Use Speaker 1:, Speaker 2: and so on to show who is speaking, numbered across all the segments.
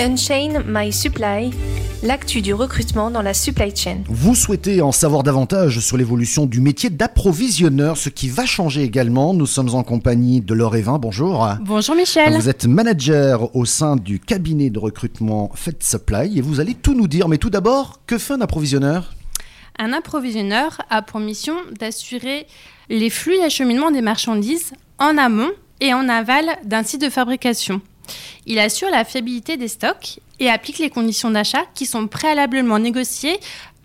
Speaker 1: Unchain My Supply, l'actu du recrutement dans la supply chain.
Speaker 2: Vous souhaitez en savoir davantage sur l'évolution du métier d'approvisionneur, ce qui va changer également. Nous sommes en compagnie de Laure Evin. Bonjour.
Speaker 3: Bonjour Michel.
Speaker 2: Vous êtes manager au sein du cabinet de recrutement Fed Supply et vous allez tout nous dire. Mais tout d'abord, que fait un approvisionneur?
Speaker 3: Un approvisionneur a pour mission d'assurer les flux d'acheminement des marchandises en amont et en aval d'un site de fabrication. Il assure la fiabilité des stocks et applique les conditions d'achat qui sont préalablement négociées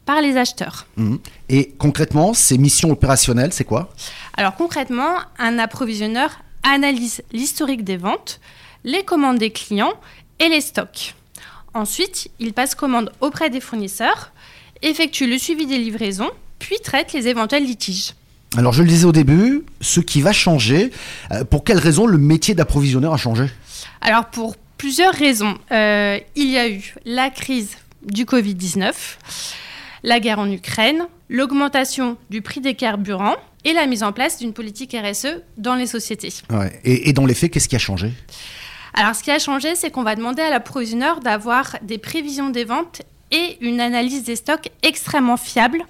Speaker 3: par les acheteurs.
Speaker 2: Mhm. Et concrètement, ces missions opérationnelles, c'est quoi?
Speaker 3: Alors concrètement, un approvisionneur analyse l'historique des ventes, les commandes des clients et les stocks. Ensuite, il passe commande auprès des fournisseurs, effectue le suivi des livraisons, puis traite les éventuels litiges.
Speaker 2: Alors je le disais au début, ce qui va changer, euh, pour quelle raison le métier d'approvisionneur a changé?
Speaker 3: Alors pour plusieurs raisons. Euh, il y a eu la crise du Covid-19, la guerre en Ukraine, l'augmentation du prix des carburants et la mise en place d'une politique RSE dans les sociétés.
Speaker 2: Ouais. Et, et dans les faits, qu'est-ce qui a changé?
Speaker 3: Alors ce qui a changé, c'est qu'on va demander à l'approvisionneur d'avoir des prévisions des ventes et une analyse des stocks extrêmement fiable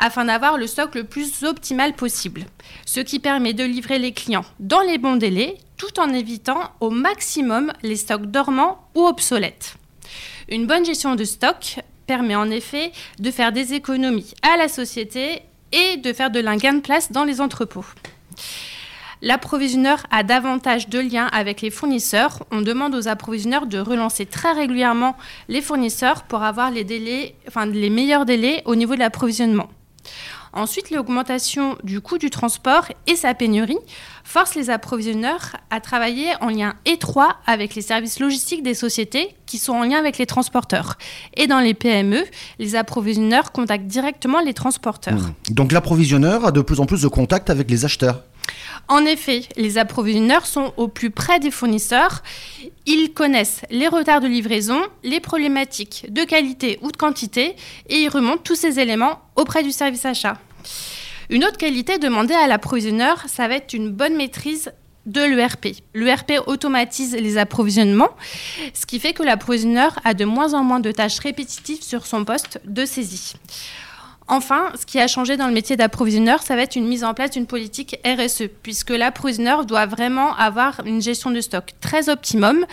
Speaker 3: afin d'avoir le stock le plus optimal possible, ce qui permet de livrer les clients dans les bons délais tout en évitant au maximum les stocks dormants ou obsolètes. Une bonne gestion de stock permet en effet de faire des économies à la société et de faire de gain de place dans les entrepôts. L'approvisionneur a davantage de liens avec les fournisseurs. On demande aux approvisionneurs de relancer très régulièrement les fournisseurs pour avoir les, meilleurs délais au niveau de l'approvisionnement. Ensuite, l'augmentation du coût du transport et sa pénurie forcent les approvisionneurs à travailler en lien étroit avec les services logistiques des sociétés qui sont en lien avec les transporteurs. Et dans les PME, les approvisionneurs contactent directement les transporteurs.
Speaker 2: Mmh. Donc l'approvisionneur a de plus en plus de contacts avec les acheteurs
Speaker 3: en effet, les approvisionneurs sont au plus près des fournisseurs. Ils connaissent les retards de livraison, les problématiques de qualité ou de quantité et ils remontent tous ces éléments auprès du service achat. Une autre qualité demandée à l'approvisionneur, ça va être une bonne maîtrise de l'ERP. L'ERP automatise les approvisionnements, ce qui fait que l'approvisionneur a de moins en moins de tâches répétitives sur son poste de saisie. Enfin, ce qui a changé dans le métier d'approvisionneur, ça va être une mise en place d'une politique RSE, puisque l'approvisionneur doit vraiment avoir une gestion de stock très optimum.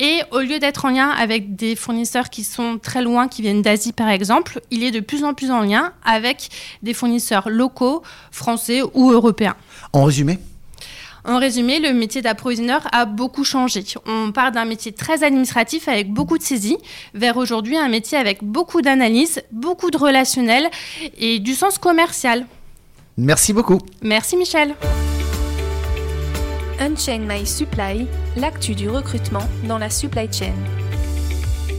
Speaker 3: Et au lieu d'être en lien avec des fournisseurs qui sont très loin, qui viennent d'Asie par exemple, il est de plus en plus en lien avec des fournisseurs locaux, français ou européens.
Speaker 2: En résumé
Speaker 3: en résumé, le métier d'approvisionneur a beaucoup changé. On part d'un métier très administratif avec beaucoup de saisie vers aujourd'hui un métier avec beaucoup d'analyse, beaucoup de relationnel et du sens commercial.
Speaker 2: Merci beaucoup.
Speaker 3: Merci Michel.
Speaker 1: Unchain My Supply, l'actu du recrutement dans la supply chain.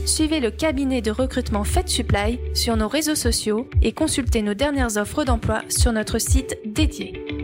Speaker 1: Suivez le cabinet de recrutement Fed Supply sur nos réseaux sociaux et consultez nos dernières offres d'emploi sur notre site dédié.